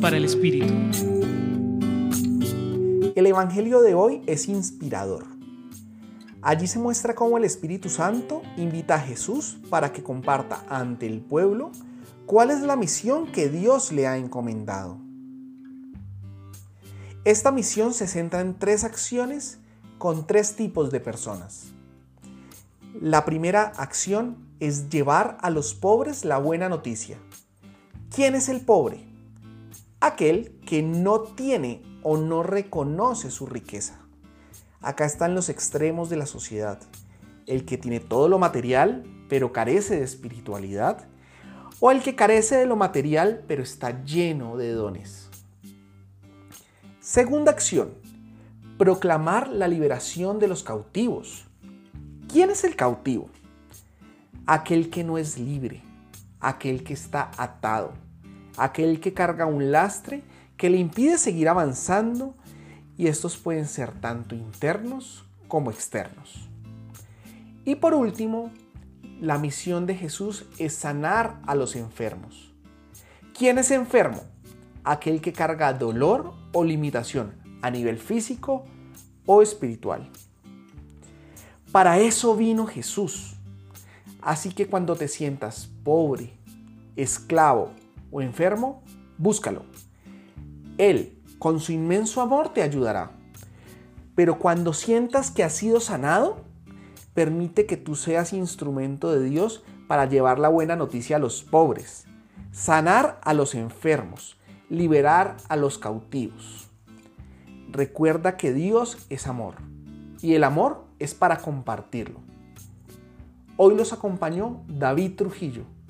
Para el Espíritu. El Evangelio de hoy es inspirador. Allí se muestra cómo el Espíritu Santo invita a Jesús para que comparta ante el pueblo cuál es la misión que Dios le ha encomendado. Esta misión se centra en tres acciones con tres tipos de personas. La primera acción es llevar a los pobres la buena noticia. ¿Quién es el pobre? Aquel que no tiene o no reconoce su riqueza. Acá están los extremos de la sociedad. El que tiene todo lo material, pero carece de espiritualidad. O el que carece de lo material, pero está lleno de dones. Segunda acción. Proclamar la liberación de los cautivos. ¿Quién es el cautivo? Aquel que no es libre, aquel que está atado, aquel que carga un lastre que le impide seguir avanzando y estos pueden ser tanto internos como externos. Y por último, la misión de Jesús es sanar a los enfermos. ¿Quién es enfermo? Aquel que carga dolor o limitación a nivel físico o espiritual. Para eso vino Jesús. Así que cuando te sientas pobre, esclavo o enfermo, búscalo. Él, con su inmenso amor, te ayudará. Pero cuando sientas que has sido sanado, permite que tú seas instrumento de Dios para llevar la buena noticia a los pobres, sanar a los enfermos, liberar a los cautivos. Recuerda que Dios es amor y el amor es para compartirlo. Hoy los acompañó David Trujillo